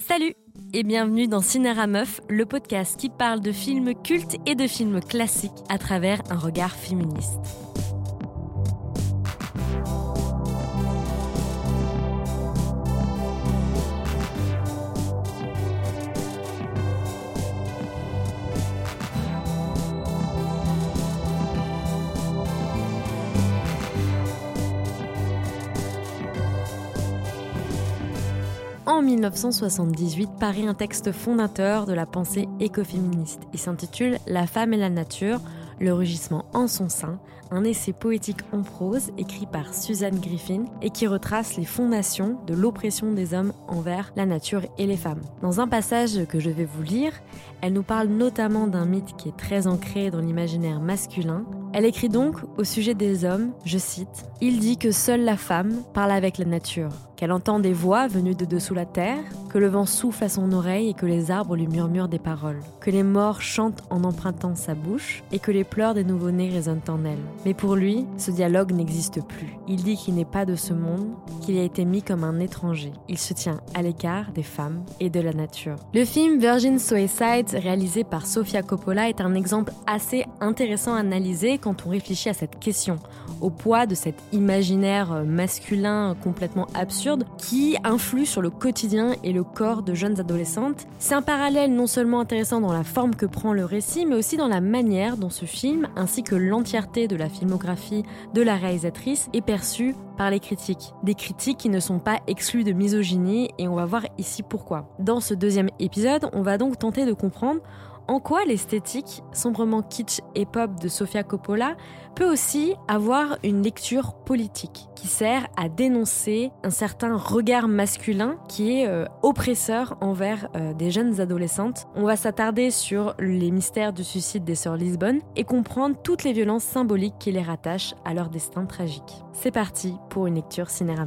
Salut et bienvenue dans Cinéra Meuf, le podcast qui parle de films cultes et de films classiques à travers un regard féministe. 1978 paraît un texte fondateur de la pensée écoféministe. Il s'intitule La femme et la nature, le rugissement en son sein, un essai poétique en prose écrit par Suzanne Griffin et qui retrace les fondations de l'oppression des hommes envers la nature et les femmes. Dans un passage que je vais vous lire, elle nous parle notamment d'un mythe qui est très ancré dans l'imaginaire masculin. Elle écrit donc au sujet des hommes, je cite, Il dit que seule la femme parle avec la nature, qu'elle entend des voix venues de dessous la terre, que le vent souffle à son oreille et que les arbres lui murmurent des paroles, que les morts chantent en empruntant sa bouche et que les pleurs des nouveau-nés résonnent en elle. Mais pour lui, ce dialogue n'existe plus. Il dit qu'il n'est pas de ce monde, qu'il a été mis comme un étranger. Il se tient à l'écart des femmes et de la nature. Le film Virgin Suicide, réalisé par Sofia Coppola, est un exemple assez intéressant à analyser quand on réfléchit à cette question, au poids de cet imaginaire masculin complètement absurde qui influe sur le quotidien et le corps de jeunes adolescentes. C'est un parallèle non seulement intéressant dans la forme que prend le récit, mais aussi dans la manière dont ce film, ainsi que l'entièreté de la filmographie de la réalisatrice, est perçue par les critiques. Des critiques qui ne sont pas exclues de misogynie et on va voir ici pourquoi. Dans ce deuxième épisode, on va donc tenter de comprendre en quoi l'esthétique sombrement kitsch et pop de Sofia Coppola peut aussi avoir une lecture politique qui sert à dénoncer un certain regard masculin qui est euh, oppresseur envers euh, des jeunes adolescentes? On va s'attarder sur les mystères du suicide des sœurs Lisbonne et comprendre toutes les violences symboliques qui les rattachent à leur destin tragique. C'est parti pour une lecture cinéra.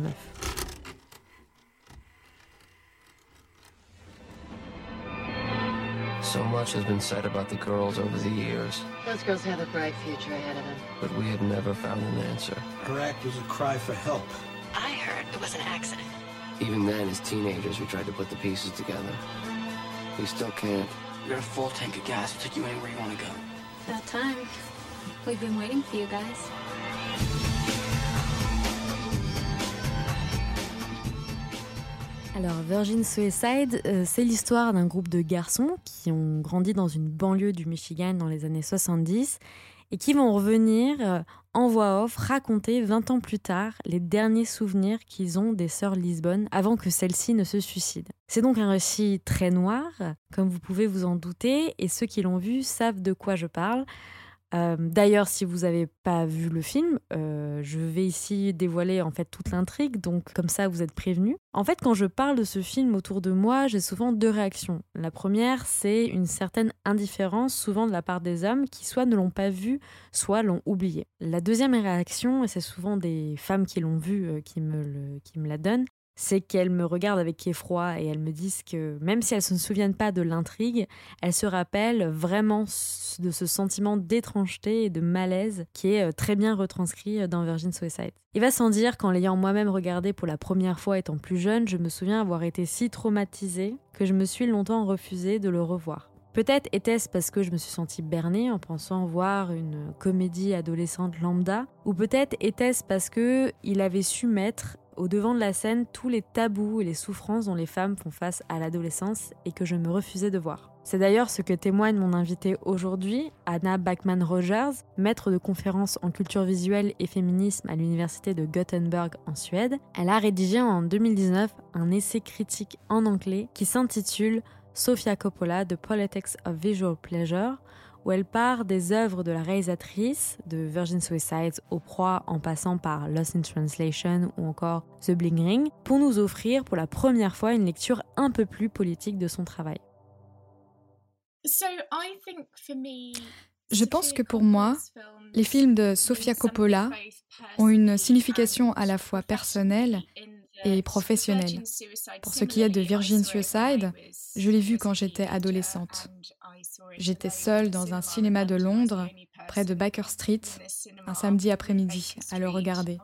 So much has been said about the girls over the years, Those girls have a bright future ahead of them. but we had never found an answer. Her act was a cry for help. I heard it was an accident. Even then, as teenagers, we tried to put the pieces together. We still can't. We got a full tank of gas. We'll take you anywhere you want to go. About time. We've been waiting for you guys. Alors, Virgin Suicide, euh, c'est l'histoire d'un groupe de garçons qui ont grandi dans une banlieue du Michigan dans les années 70 et qui vont revenir euh, en voix off raconter 20 ans plus tard les derniers souvenirs qu'ils ont des sœurs Lisbonne avant que celles-ci ne se suicident. C'est donc un récit très noir, comme vous pouvez vous en douter, et ceux qui l'ont vu savent de quoi je parle. Euh, D'ailleurs, si vous n'avez pas vu le film, euh, je vais ici dévoiler en fait toute l'intrigue, donc comme ça vous êtes prévenus. En fait, quand je parle de ce film autour de moi, j'ai souvent deux réactions. La première, c'est une certaine indifférence, souvent de la part des hommes, qui soit ne l'ont pas vu, soit l'ont oublié. La deuxième réaction, et c'est souvent des femmes qui l'ont vu euh, qui, me qui me la donnent, c'est qu'elles me regardent avec effroi et elles me disent que même si elles ne se souviennent pas de l'intrigue, elles se rappellent vraiment de ce sentiment d'étrangeté et de malaise qui est euh, très bien retranscrit euh, dans Virgin Suicide. Il va sans dire qu'en l'ayant moi-même regardé pour la première fois étant plus jeune, je me souviens avoir été si traumatisée que je me suis longtemps refusée de le revoir. Peut-être était-ce parce que je me suis sentie bernée en pensant voir une comédie adolescente lambda, ou peut-être était-ce parce que il avait su mettre au devant de la scène tous les tabous et les souffrances dont les femmes font face à l'adolescence et que je me refusais de voir. C'est d'ailleurs ce que témoigne mon invitée aujourd'hui, Anna Backman-Rogers, maître de conférences en culture visuelle et féminisme à l'université de Gothenburg en Suède. Elle a rédigé en 2019 un essai critique en anglais qui s'intitule Sofia Coppola, The Politics of Visual Pleasure, où elle part des œuvres de la réalisatrice, de Virgin Suicides au proie en passant par Lost in Translation ou encore The Bling Ring, pour nous offrir pour la première fois une lecture un peu plus politique de son travail. Je pense que pour moi, les films de Sofia Coppola ont une signification à la fois personnelle et professionnelle. Pour ce qui est de Virgin Suicide, je l'ai vu quand j'étais adolescente. J'étais seule dans un cinéma de Londres, près de Baker Street, un samedi après-midi, à le regarder.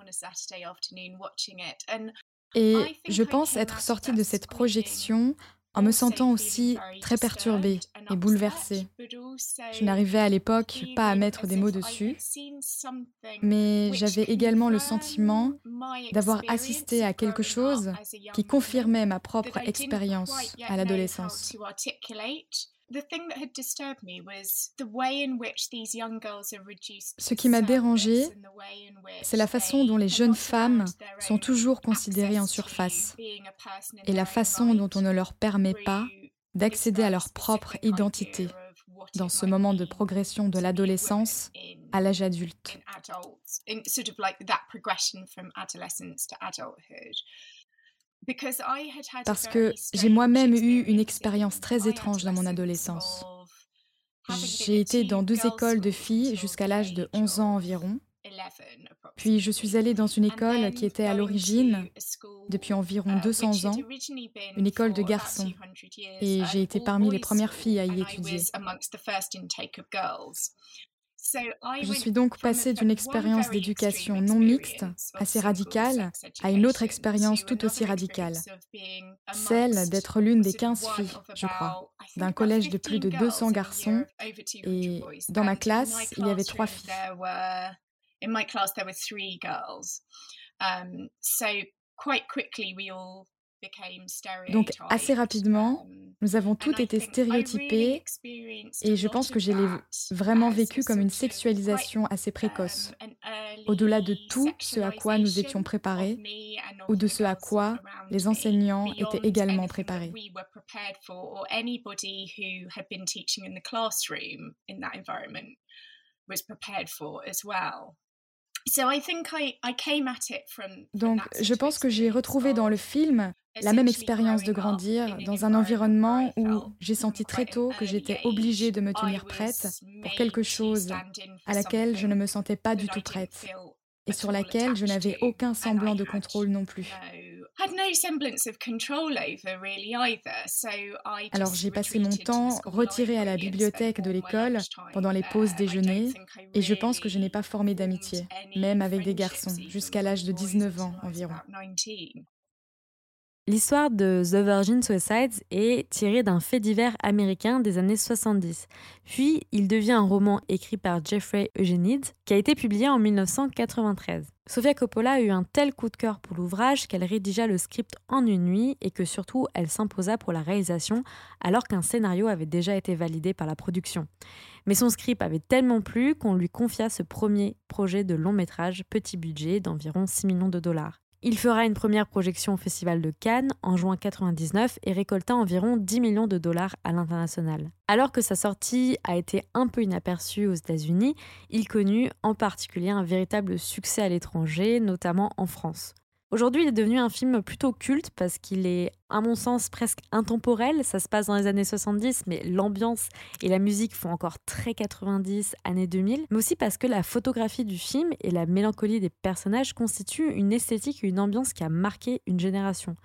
Et je pense être sortie de cette projection en me sentant aussi très perturbée et bouleversée. Je n'arrivais à l'époque pas à mettre des mots dessus, mais j'avais également le sentiment d'avoir assisté à quelque chose qui confirmait ma propre expérience à l'adolescence. Ce qui m'a dérangé, c'est la façon dont les jeunes femmes sont toujours considérées en surface et la façon dont on ne leur permet pas d'accéder à leur propre identité dans ce moment de progression de l'adolescence à l'âge adulte. Parce que j'ai moi-même eu une expérience très étrange dans mon adolescence. J'ai été dans deux écoles de filles jusqu'à l'âge de 11 ans environ. Puis je suis allée dans une école qui était à l'origine, depuis environ 200 ans, une école de garçons. Et j'ai été parmi les premières filles à y étudier. Je suis donc passée d'une expérience d'éducation non mixte, assez radicale, à une autre expérience tout aussi radicale, celle d'être l'une des 15 filles, je crois, d'un collège de plus de 200 garçons, et dans ma classe, il y avait trois filles. Donc assez rapidement, um, nous avons toutes été stéréotypées et je pense que j'ai vraiment vécu comme une sexualisation assez précoce, um, au-delà de tout ce à quoi nous étions préparés ou de ce à quoi les enseignants étaient également préparés. Donc, je pense que j'ai retrouvé dans le film la même expérience de grandir dans un environnement où j'ai senti très tôt que j'étais obligée de me tenir prête pour quelque chose à laquelle je ne me sentais pas du tout prête et sur laquelle je n'avais aucun semblant de contrôle non plus. Alors j'ai passé mon temps retiré à la bibliothèque de l'école pendant les pauses déjeuner et je pense que je n'ai pas formé d'amitié, même avec des garçons, jusqu'à l'âge de 19 ans environ. L'histoire de The Virgin Suicides est tirée d'un fait divers américain des années 70. Puis, il devient un roman écrit par Jeffrey Eugenides qui a été publié en 1993. Sofia Coppola a un tel coup de cœur pour l'ouvrage qu'elle rédigea le script en une nuit et que surtout elle s'imposa pour la réalisation alors qu'un scénario avait déjà été validé par la production. Mais son script avait tellement plu qu'on lui confia ce premier projet de long métrage petit budget d'environ 6 millions de dollars. Il fera une première projection au Festival de Cannes en juin 1999 et récolta environ 10 millions de dollars à l'international. Alors que sa sortie a été un peu inaperçue aux États-Unis, il connut en particulier un véritable succès à l'étranger, notamment en France. Aujourd'hui, il est devenu un film plutôt culte parce qu'il est, à mon sens, presque intemporel. Ça se passe dans les années 70, mais l'ambiance et la musique font encore très 90, années 2000. Mais aussi parce que la photographie du film et la mélancolie des personnages constituent une esthétique et une ambiance qui a marqué une génération.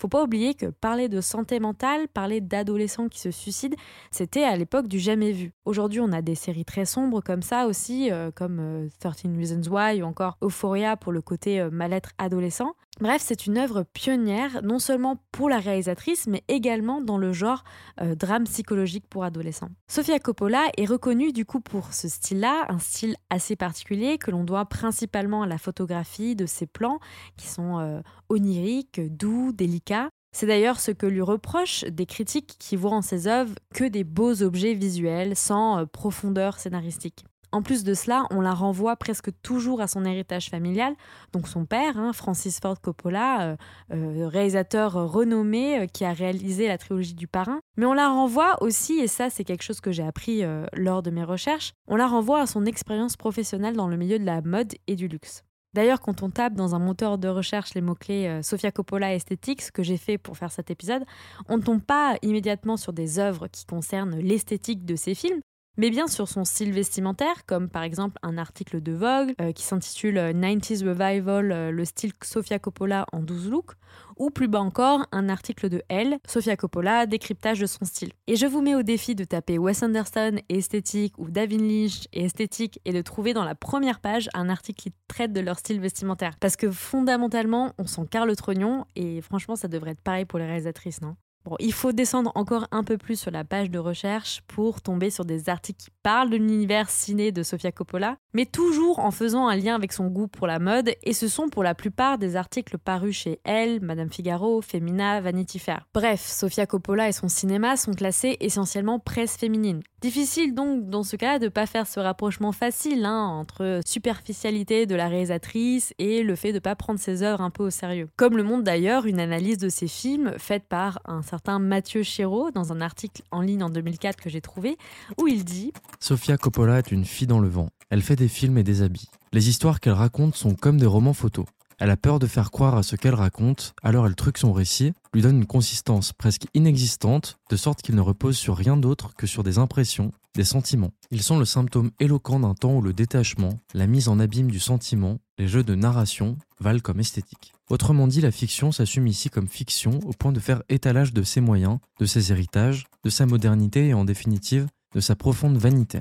Faut pas oublier que parler de santé mentale, parler d'adolescents qui se suicident, c'était à l'époque du jamais vu. Aujourd'hui, on a des séries très sombres comme ça aussi, euh, comme 13 euh, Reasons Why ou encore Euphoria pour le côté euh, mal-être adolescent. Bref, c'est une œuvre pionnière, non seulement pour la réalisatrice, mais également dans le genre euh, drame psychologique pour adolescents. Sofia Coppola est reconnue du coup pour ce style-là, un style assez particulier que l'on doit principalement à la photographie de ses plans, qui sont euh, oniriques, doux, délicats. C'est d'ailleurs ce que lui reprochent des critiques qui voient en ses œuvres que des beaux objets visuels sans euh, profondeur scénaristique. En plus de cela, on la renvoie presque toujours à son héritage familial, donc son père, hein, Francis Ford Coppola, euh, euh, réalisateur renommé euh, qui a réalisé la trilogie du parrain. Mais on la renvoie aussi, et ça c'est quelque chose que j'ai appris lors de mes recherches, on la renvoie à son expérience professionnelle dans le milieu de la mode et du luxe. D'ailleurs, quand on tape dans un moteur de recherche les mots-clés Sofia Coppola esthétique, ce que j'ai fait pour faire cet épisode, on ne tombe pas immédiatement sur des œuvres qui concernent l'esthétique de ses films, mais bien sur son style vestimentaire, comme par exemple un article de Vogue euh, qui s'intitule 90s euh, Revival, euh, le style Sofia Coppola en 12 looks, ou plus bas encore, un article de Elle, Sofia Coppola, décryptage de son style. Et je vous mets au défi de taper Wes Anderson et esthétique ou David Lynch et esthétique et de trouver dans la première page un article qui traite de leur style vestimentaire. Parce que fondamentalement, on s'en carre le trognon et franchement, ça devrait être pareil pour les réalisatrices, non? Il faut descendre encore un peu plus sur la page de recherche pour tomber sur des articles qui parlent de l'univers ciné de Sofia Coppola, mais toujours en faisant un lien avec son goût pour la mode, et ce sont pour la plupart des articles parus chez Elle, Madame Figaro, Femina, Vanity Fair. Bref, Sofia Coppola et son cinéma sont classés essentiellement presse féminine. Difficile donc dans ce cas de ne pas faire ce rapprochement facile hein, entre superficialité de la réalisatrice et le fait de ne pas prendre ses œuvres un peu au sérieux. Comme le montre d'ailleurs une analyse de ses films faite par un certain Mathieu Chéreau dans un article en ligne en 2004 que j'ai trouvé, où il dit Sofia Coppola est une fille dans le vent. Elle fait des films et des habits. Les histoires qu'elle raconte sont comme des romans photos. Elle a peur de faire croire à ce qu'elle raconte, alors elle truque son récit, lui donne une consistance presque inexistante, de sorte qu'il ne repose sur rien d'autre que sur des impressions, sentiments. Ils sont le symptôme éloquent d'un temps où le détachement, la mise en abîme du sentiment, les jeux de narration valent comme esthétique. Autrement dit, la fiction s'assume ici comme fiction au point de faire étalage de ses moyens, de ses héritages, de sa modernité et en définitive de sa profonde vanité.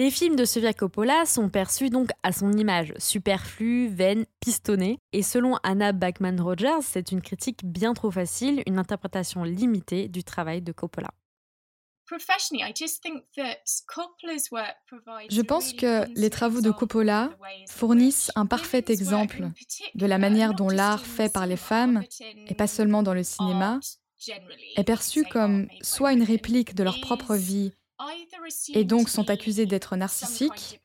Les films de Sofia Coppola sont perçus donc à son image, superflue, vaine, pistonnée. Et selon Anna Bachman-Rogers, c'est une critique bien trop facile, une interprétation limitée du travail de Coppola. Je pense que les travaux de Coppola fournissent un parfait exemple de la manière dont l'art fait par les femmes, et pas seulement dans le cinéma, est perçu comme soit une réplique de leur propre vie et donc sont accusés d'être narcissiques,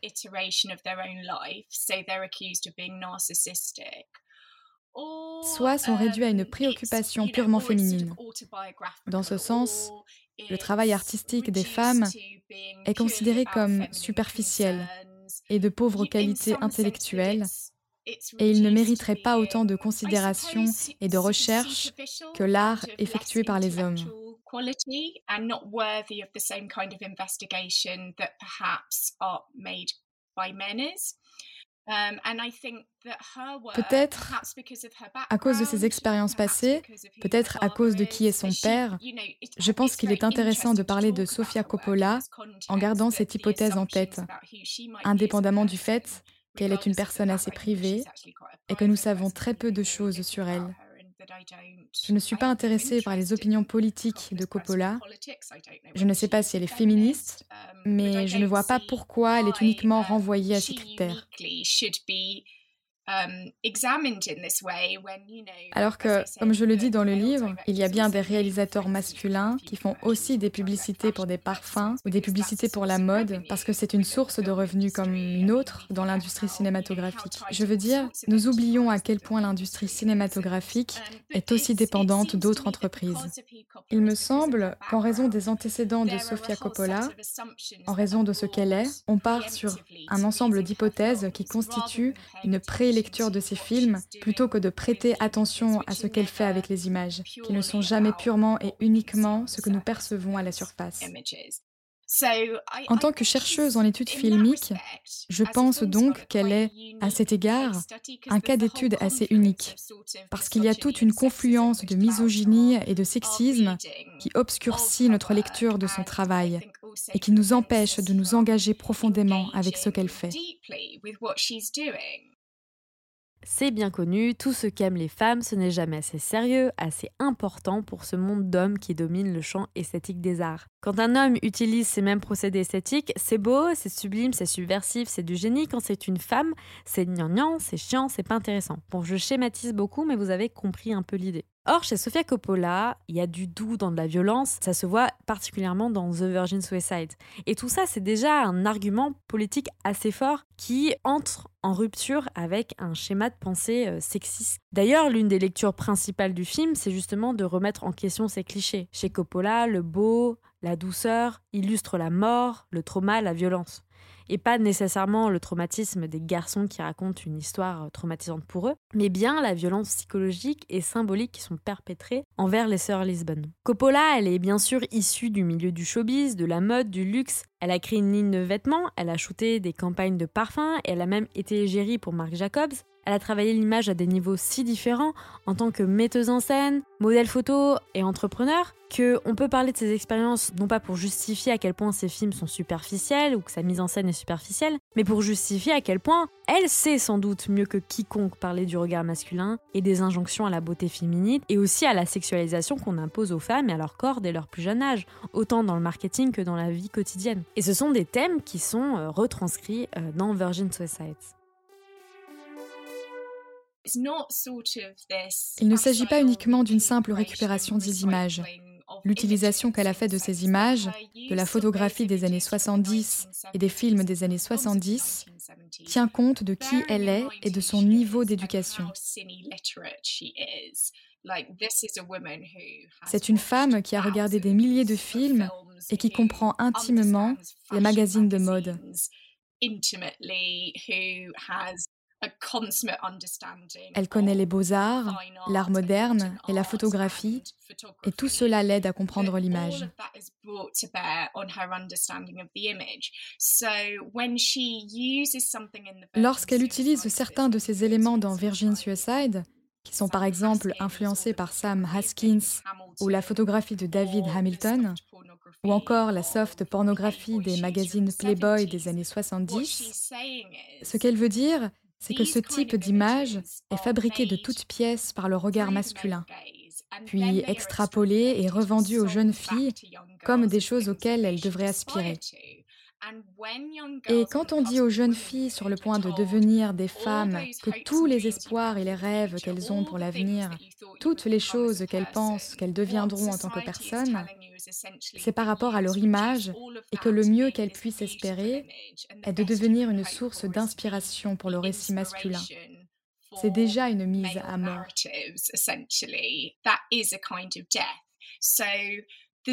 soit sont réduits à une préoccupation purement féminine. Dans ce sens, le travail artistique des femmes est considéré comme superficiel et de pauvre qualité intellectuelle, et il ne mériterait pas autant de considération et de recherche que l'art effectué par les hommes. Quality and not worthy of the same kind of investigation that perhaps are made by men is. Peut-être à cause de ses expériences passées, peut-être à cause de qui est son père, je pense qu'il est intéressant de parler de Sofia Coppola en gardant cette hypothèse en tête, indépendamment du fait qu'elle est une personne assez privée et que nous savons très peu de choses sur elle. Je ne suis pas intéressée par les opinions politiques de Coppola. Je ne sais pas si elle est féministe, mais je ne vois pas pourquoi elle est uniquement renvoyée à ces critères. Um, Alors que, comme je le dis dans le livre, il y a bien des réalisateurs masculins qui font aussi des publicités pour des parfums ou des publicités pour la mode parce que c'est une source de revenus comme une autre dans l'industrie cinématographique. Je veux dire, nous oublions à quel point l'industrie cinématographique est aussi dépendante d'autres entreprises. Il me semble qu'en raison des antécédents de Sofia Coppola, en raison de ce qu'elle est, on part sur un ensemble d'hypothèses qui constituent une pré lecture de ces films plutôt que de prêter attention à ce qu'elle fait avec les images, qui ne sont jamais purement et uniquement ce que nous percevons à la surface. En tant que chercheuse en études filmiques, je pense donc qu'elle est, à cet égard, un cas d'étude assez unique, parce qu'il y a toute une confluence de misogynie et de sexisme qui obscurcit notre lecture de son travail et qui nous empêche de nous engager profondément avec ce qu'elle fait. C'est bien connu, tout ce qu'aiment les femmes, ce n'est jamais assez sérieux, assez important pour ce monde d'hommes qui domine le champ esthétique des arts. Quand un homme utilise ces mêmes procédés esthétiques, c'est beau, c'est sublime, c'est subversif, c'est du génie. Quand c'est une femme, c'est gnangnan, c'est chiant, c'est pas intéressant. Bon, je schématise beaucoup, mais vous avez compris un peu l'idée. Or, chez Sofia Coppola, il y a du doux dans de la violence, ça se voit particulièrement dans The Virgin Suicide. Et tout ça, c'est déjà un argument politique assez fort qui entre en rupture avec un schéma de pensée euh, sexiste. D'ailleurs, l'une des lectures principales du film, c'est justement de remettre en question ces clichés. Chez Coppola, le beau, la douceur illustre la mort, le trauma, la violence et pas nécessairement le traumatisme des garçons qui racontent une histoire traumatisante pour eux, mais bien la violence psychologique et symbolique qui sont perpétrées envers les sœurs Lisbonne. Coppola, elle est bien sûr issue du milieu du showbiz, de la mode, du luxe. Elle a créé une ligne de vêtements, elle a shooté des campagnes de parfums, elle a même été égérie pour Marc Jacobs. Elle a travaillé l'image à des niveaux si différents en tant que metteuse en scène, modèle photo et entrepreneur que on peut parler de ses expériences non pas pour justifier à quel point ses films sont superficiels ou que sa mise en scène est superficielle, mais pour justifier à quel point elle sait sans doute mieux que quiconque parler du regard masculin et des injonctions à la beauté féminine et aussi à la sexualisation qu'on impose aux femmes et à leur corps dès leur plus jeune âge, autant dans le marketing que dans la vie quotidienne. Et ce sont des thèmes qui sont euh, retranscrits euh, dans Virgin Suicides. Il ne s'agit pas uniquement d'une simple récupération des images. L'utilisation qu'elle a faite de ces images, de la photographie des années 70 et des films des années 70, tient compte de qui elle est et de son niveau d'éducation. C'est une femme qui a regardé des milliers de films et qui comprend intimement les magazines de mode. Elle connaît les beaux-arts, l'art moderne et la photographie, et tout cela l'aide à comprendre l'image. Lorsqu'elle utilise certains de ces éléments dans Virgin Suicide, qui sont par exemple influencés par Sam Haskins ou la photographie de David Hamilton, ou encore la soft pornographie des magazines Playboy des années 70, ce qu'elle veut dire, c'est que ce type d'image est fabriqué de toutes pièces par le regard masculin, puis extrapolé et revendu aux jeunes filles comme des choses auxquelles elles devraient aspirer. Et quand on dit aux jeunes filles sur le point de devenir des femmes que tous les espoirs et les rêves qu'elles ont pour l'avenir, toutes les choses qu'elles pensent qu'elles deviendront en tant que personnes, c'est par rapport à leur image et que le mieux qu'elles puissent espérer est de devenir une source d'inspiration pour le récit masculin. C'est déjà une mise à mort.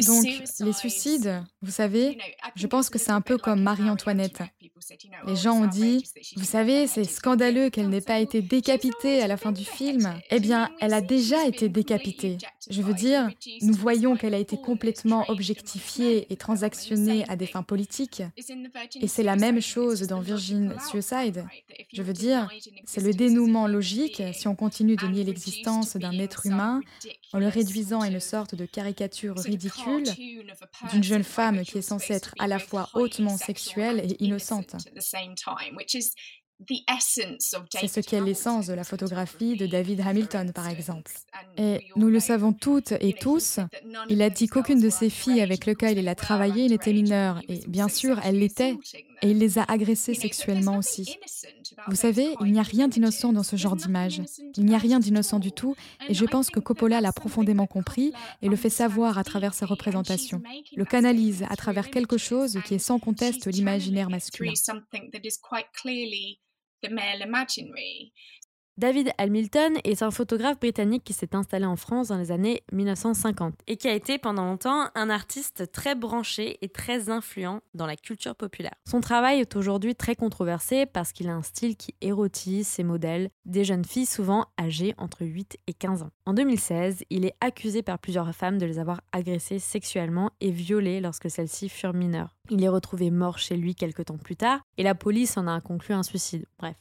Donc, les suicides, vous savez, je pense que c'est un peu comme Marie-Antoinette. Les gens ont dit, vous savez, c'est scandaleux qu'elle n'ait pas été décapitée à la fin du film. Eh bien, elle a déjà été décapitée. Je veux dire, nous voyons qu'elle a été complètement objectifiée et transactionnée à des fins politiques. Et c'est la même chose dans Virgin Suicide. Je veux dire, c'est le dénouement logique si on continue de nier l'existence d'un être humain en le réduisant à une sorte de caricature ridicule d'une jeune femme qui est censée être à la fois hautement sexuelle et innocente. C'est ce qui est l'essence de la photographie de David Hamilton, par exemple. Et nous le savons toutes et tous, il a dit qu'aucune de ces filles avec lesquelles il a travaillé n'était mineure, et bien sûr, elle l'était, et il les a agressées sexuellement aussi. Vous savez, il n'y a rien d'innocent dans ce genre d'image. Il n'y a rien d'innocent du tout, et je pense que Coppola l'a profondément compris et le fait savoir à travers sa représentation, le canalise à travers quelque chose qui est sans conteste l'imaginaire masculin. David Hamilton est un photographe britannique qui s'est installé en France dans les années 1950 et qui a été pendant longtemps un artiste très branché et très influent dans la culture populaire. Son travail est aujourd'hui très controversé parce qu'il a un style qui érotise ses modèles, des jeunes filles souvent âgées entre 8 et 15 ans. En 2016, il est accusé par plusieurs femmes de les avoir agressées sexuellement et violées lorsque celles-ci furent mineures. Il est retrouvé mort chez lui quelques temps plus tard et la police en a conclu un suicide. Bref.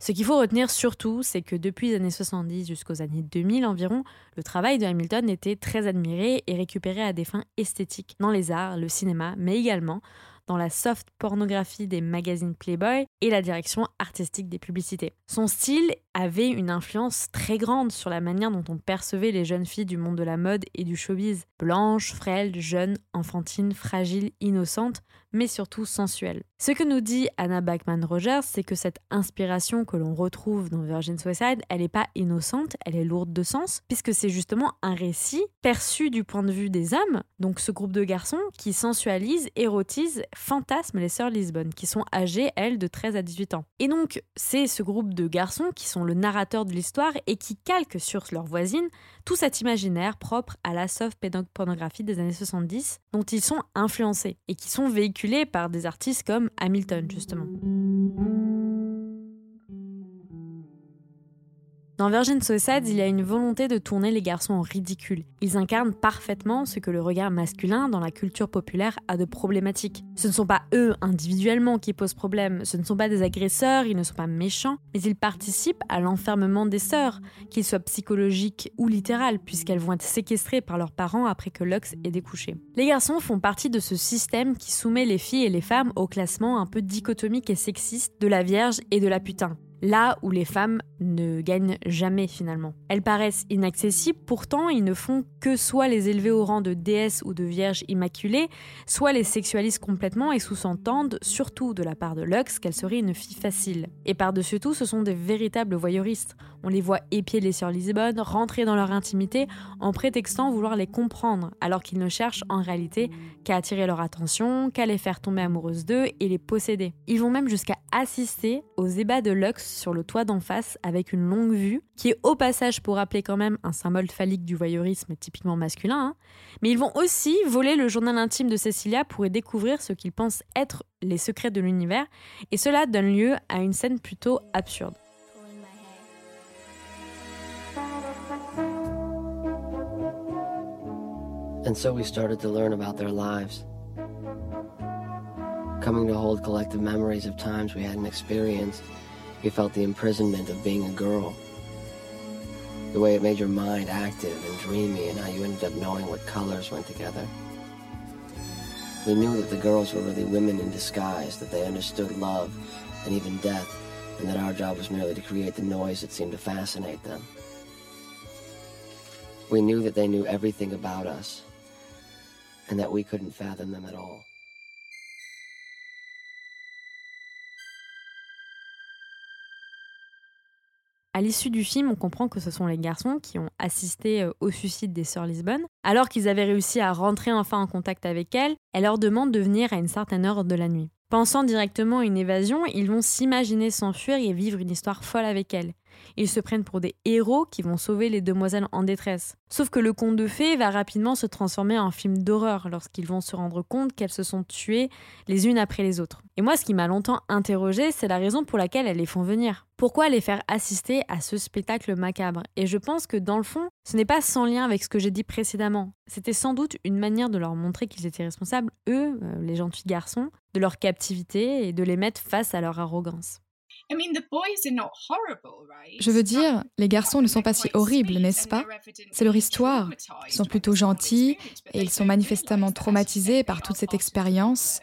Ce qu'il faut retenir surtout, c'est que depuis les années 70 jusqu'aux années 2000 environ, le travail de Hamilton était très admiré et récupéré à des fins esthétiques dans les arts, le cinéma, mais également dans la soft pornographie des magazines Playboy et la direction artistique des publicités. Son style avait une influence très grande sur la manière dont on percevait les jeunes filles du monde de la mode et du showbiz. Blanches, frêles, jeunes, enfantines, fragiles, innocentes, mais surtout sensuelles. Ce que nous dit Anna Bachman-Rogers, c'est que cette inspiration que l'on retrouve dans Virgin Suicide, elle n'est pas innocente, elle est lourde de sens, puisque c'est justement un récit perçu du point de vue des hommes, donc ce groupe de garçons qui sensualisent, érotisent, fantasment les sœurs Lisbonne, qui sont âgées, elles, de 13 à 18 ans. Et donc, c'est ce groupe de garçons qui sont le narrateur de l'histoire et qui calquent sur leurs voisines tout cet imaginaire propre à la soft pornographie des années 70 dont ils sont influencés et qui sont véhiculés par des artistes comme Hamilton justement. Dans Virgin Suicides, il y a une volonté de tourner les garçons en ridicule. Ils incarnent parfaitement ce que le regard masculin dans la culture populaire a de problématique. Ce ne sont pas eux individuellement qui posent problème, ce ne sont pas des agresseurs, ils ne sont pas méchants, mais ils participent à l'enfermement des sœurs, qu'il soit psychologique ou littéral, puisqu'elles vont être séquestrées par leurs parents après que Lux ait découché. Les garçons font partie de ce système qui soumet les filles et les femmes au classement un peu dichotomique et sexiste de la Vierge et de la putain là où les femmes ne gagnent jamais finalement. Elles paraissent inaccessibles, pourtant ils ne font que soit les élever au rang de déesse ou de vierge immaculée, soit les sexualisent complètement et sous-entendent, surtout de la part de Lux, qu'elle serait une fille facile. Et par-dessus tout, ce sont des véritables voyeuristes. On les voit épier les sœurs Lisbonne, rentrer dans leur intimité en prétextant vouloir les comprendre, alors qu'ils ne cherchent en réalité qu'à attirer leur attention, qu'à les faire tomber amoureuses d'eux et les posséder. Ils vont même jusqu'à assister aux ébats de Lux sur le toit d'en face avec une longue vue, qui est au passage pour rappeler quand même un symbole phallique du voyeurisme typiquement masculin. Hein. Mais ils vont aussi voler le journal intime de Cecilia pour y découvrir ce qu'ils pensent être les secrets de l'univers, et cela donne lieu à une scène plutôt absurde. And so we started to learn about their lives. Coming to hold collective memories of times we hadn't experienced You felt the imprisonment of being a girl. The way it made your mind active and dreamy, and how you ended up knowing what colors went together. We knew that the girls were really women in disguise, that they understood love and even death, and that our job was merely to create the noise that seemed to fascinate them. We knew that they knew everything about us, and that we couldn't fathom them at all. À l'issue du film, on comprend que ce sont les garçons qui ont assisté euh, au suicide des sœurs Lisbonne. Alors qu'ils avaient réussi à rentrer enfin en contact avec elles, elle leur demande de venir à une certaine heure de la nuit. Pensant directement à une évasion, ils vont s'imaginer s'enfuir et vivre une histoire folle avec elle. Ils se prennent pour des héros qui vont sauver les demoiselles en détresse. Sauf que le conte de fées va rapidement se transformer en film d'horreur lorsqu'ils vont se rendre compte qu'elles se sont tuées les unes après les autres. Et moi, ce qui m'a longtemps interrogé, c'est la raison pour laquelle elles les font venir. Pourquoi les faire assister à ce spectacle macabre? Et je pense que dans le fond, ce n'est pas sans lien avec ce que j'ai dit précédemment. C'était sans doute une manière de leur montrer qu'ils étaient responsables, eux, euh, les gentils garçons, de leur captivité et de les mettre face à leur arrogance. Je veux dire, les garçons ne sont pas si horribles, n'est-ce pas? C'est leur histoire. Ils sont plutôt gentils et ils sont manifestement traumatisés par toute cette expérience.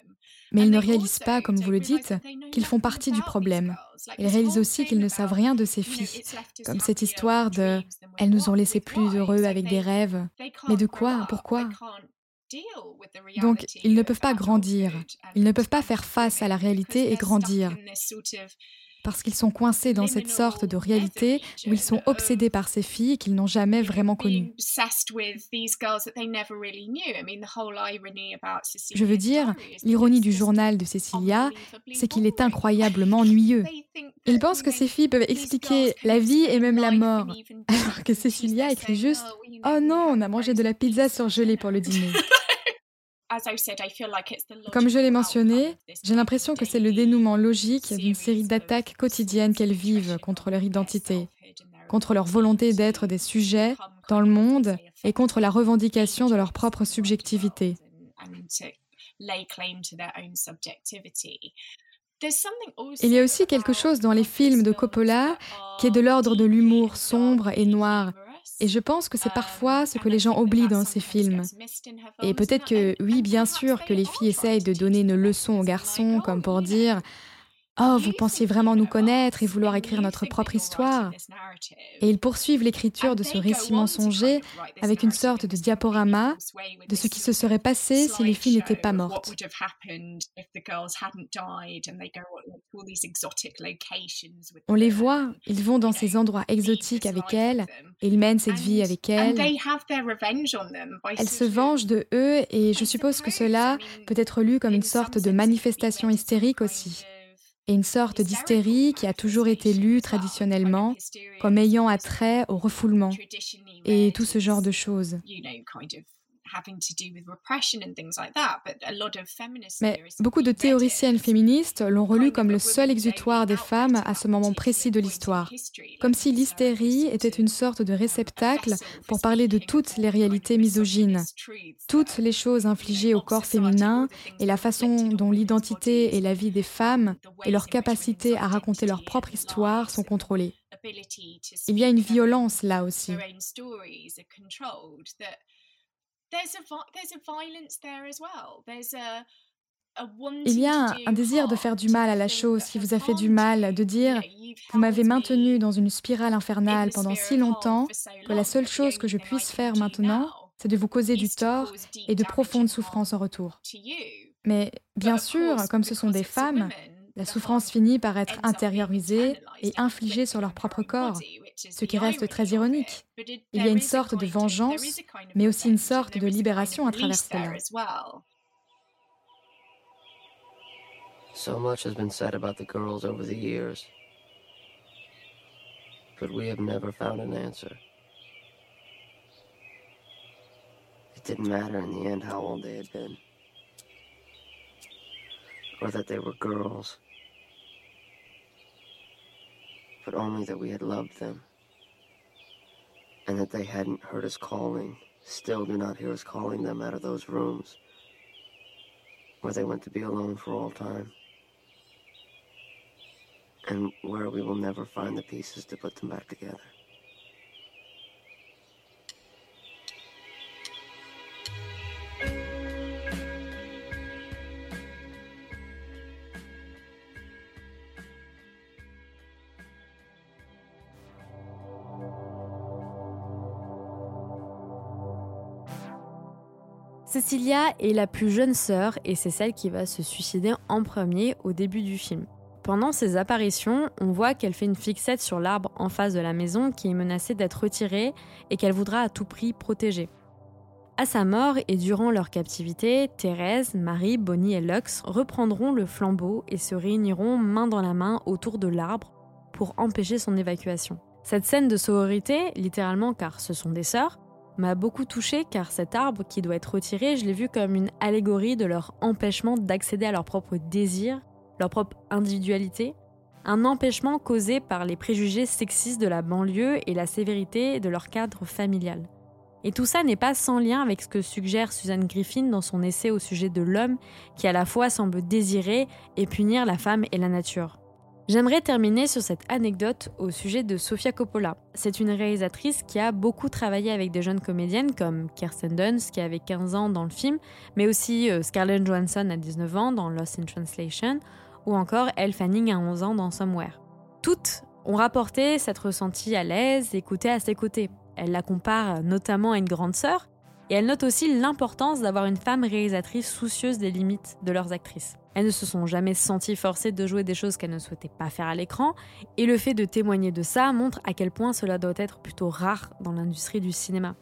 Mais ils ne réalisent pas, comme vous le dites, qu'ils font partie du problème. Ils réalisent aussi qu'ils ne savent rien de ces filles, comme cette histoire de ⁇ elles nous ont laissés plus heureux avec des rêves ⁇ Mais de quoi? Pourquoi? donc, ils ne peuvent pas grandir, ils ne peuvent pas faire face à la réalité et grandir parce qu'ils sont coincés dans cette sorte de réalité où ils sont obsédés par ces filles qu'ils n'ont jamais vraiment connues. Je veux dire, l'ironie du journal de Cecilia, c'est qu'il est incroyablement ennuyeux. Ils pensent que ces filles peuvent expliquer la vie et même la mort, alors que Cecilia écrit juste ⁇ Oh non, on a mangé de la pizza surgelée pour le dîner ⁇ Comme je l'ai mentionné, j'ai l'impression que c'est le dénouement logique d'une série d'attaques quotidiennes qu'elles vivent contre leur identité, contre leur volonté d'être des sujets dans le monde et contre la revendication de leur propre subjectivité. Il y a aussi quelque chose dans les films de Coppola qui est de l'ordre de l'humour sombre et noir, et je pense que c'est parfois ce que les gens oublient dans ces films. Et peut-être que, oui, bien sûr, que les filles essayent de donner une leçon aux garçons, comme pour dire Oh, vous pensiez vraiment nous connaître et vouloir écrire notre propre histoire. Et ils poursuivent l'écriture de ce récit mensonger avec une sorte de diaporama de ce qui se serait passé si les filles n'étaient pas mortes. On les voit, ils vont dans ces endroits exotiques avec elles, et ils mènent cette vie avec elles. Elles se vengent de eux et je suppose que cela peut être lu comme une sorte de manifestation hystérique aussi une sorte d'hystérie qui a toujours été lue traditionnellement comme ayant attrait au refoulement et tout ce genre de choses. Mais beaucoup de théoriciennes féministes l'ont relu comme le seul exutoire des femmes à ce moment précis de l'histoire, comme si l'hystérie était une sorte de réceptacle pour parler de toutes les réalités misogynes, toutes les choses infligées au corps féminin et la façon dont l'identité et la vie des femmes et leur capacité à raconter leur propre histoire sont contrôlées. Il y a une violence là aussi. Il y a un, désir de faire du mal à la chose qui vous a fait du mal, de dire Vous m'avez maintenu dans une spirale infernale pendant si longtemps que la seule chose que je puisse faire maintenant, c'est de vous causer du tort et de profondes souffrances en retour. Mais bien sûr, comme ce sont des femmes, la souffrance finit par être intériorisée et infligée sur leur propre corps, ce qui reste très ironique. Il y a une sorte de vengeance, mais aussi une sorte de libération à travers cela. So much has been said about the girls over the years, but we have never found an answer. It didn't matter in the end how old they had been, or that they were girls, but only that we had loved them and that they hadn't heard us calling, still do not hear us calling them out of those rooms where they went to be alone for all time, and where we will never find the pieces to put them back together. Cecilia est la plus jeune sœur et c'est celle qui va se suicider en premier au début du film. Pendant ses apparitions, on voit qu'elle fait une fixette sur l'arbre en face de la maison qui est menacé d'être retiré et qu'elle voudra à tout prix protéger. À sa mort et durant leur captivité, Thérèse, Marie, Bonnie et Lux reprendront le flambeau et se réuniront main dans la main autour de l'arbre pour empêcher son évacuation. Cette scène de sororité, littéralement car ce sont des sœurs, m'a beaucoup touchée car cet arbre qui doit être retiré, je l'ai vu comme une allégorie de leur empêchement d'accéder à leur propre désir, leur propre individualité, un empêchement causé par les préjugés sexistes de la banlieue et la sévérité de leur cadre familial. Et tout ça n'est pas sans lien avec ce que suggère Suzanne Griffin dans son essai au sujet de l'homme qui à la fois semble désirer et punir la femme et la nature. J'aimerais terminer sur cette anecdote au sujet de Sofia Coppola. C'est une réalisatrice qui a beaucoup travaillé avec des jeunes comédiennes comme Kirsten Dunst qui avait 15 ans dans le film, mais aussi euh, Scarlett Johansson à 19 ans dans Lost in Translation, ou encore Elle Fanning à 11 ans dans Somewhere. Toutes ont rapporté s'être ressentie à l'aise, écoutée à ses côtés. Elle la compare notamment à une grande sœur, et elle note aussi l'importance d'avoir une femme réalisatrice soucieuse des limites de leurs actrices. Elles ne se sont jamais senties forcées de jouer des choses qu'elles ne souhaitaient pas faire à l'écran, et le fait de témoigner de ça montre à quel point cela doit être plutôt rare dans l'industrie du cinéma.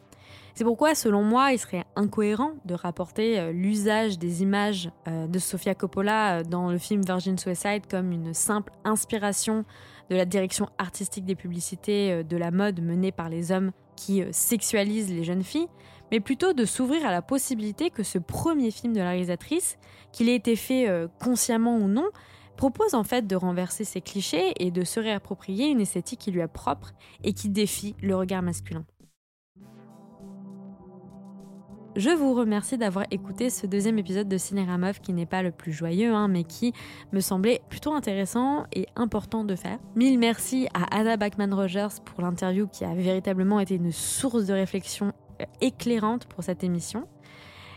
C'est pourquoi, selon moi, il serait incohérent de rapporter euh, l'usage des images euh, de Sofia Coppola euh, dans le film Virgin Suicide comme une simple inspiration de la direction artistique des publicités de la mode menée par les hommes qui sexualisent les jeunes filles, mais plutôt de s'ouvrir à la possibilité que ce premier film de la réalisatrice, qu'il ait été fait euh, consciemment ou non, propose en fait de renverser ses clichés et de se réapproprier une esthétique qui lui est propre et qui défie le regard masculin. Je vous remercie d'avoir écouté ce deuxième épisode de Cinérameuf qui n'est pas le plus joyeux, hein, mais qui me semblait plutôt intéressant et important de faire. Mille merci à Anna Bachman-Rogers pour l'interview qui a véritablement été une source de réflexion éclairante pour cette émission.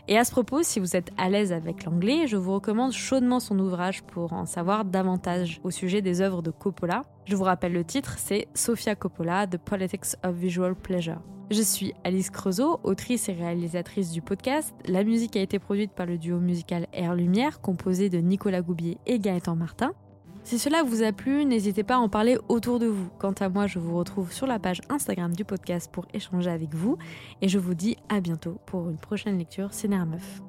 Et à ce propos, si vous êtes à l'aise avec l'anglais, je vous recommande chaudement son ouvrage pour en savoir davantage au sujet des œuvres de Coppola. Je vous rappelle le titre, c'est Sofia Coppola, The Politics of Visual Pleasure. Je suis Alice Creusot, autrice et réalisatrice du podcast. La musique a été produite par le duo musical Air Lumière, composé de Nicolas Goubier et Gaëtan Martin. Si cela vous a plu, n'hésitez pas à en parler autour de vous. Quant à moi, je vous retrouve sur la page Instagram du podcast pour échanger avec vous et je vous dis à bientôt pour une prochaine lecture Cinéra Meuf.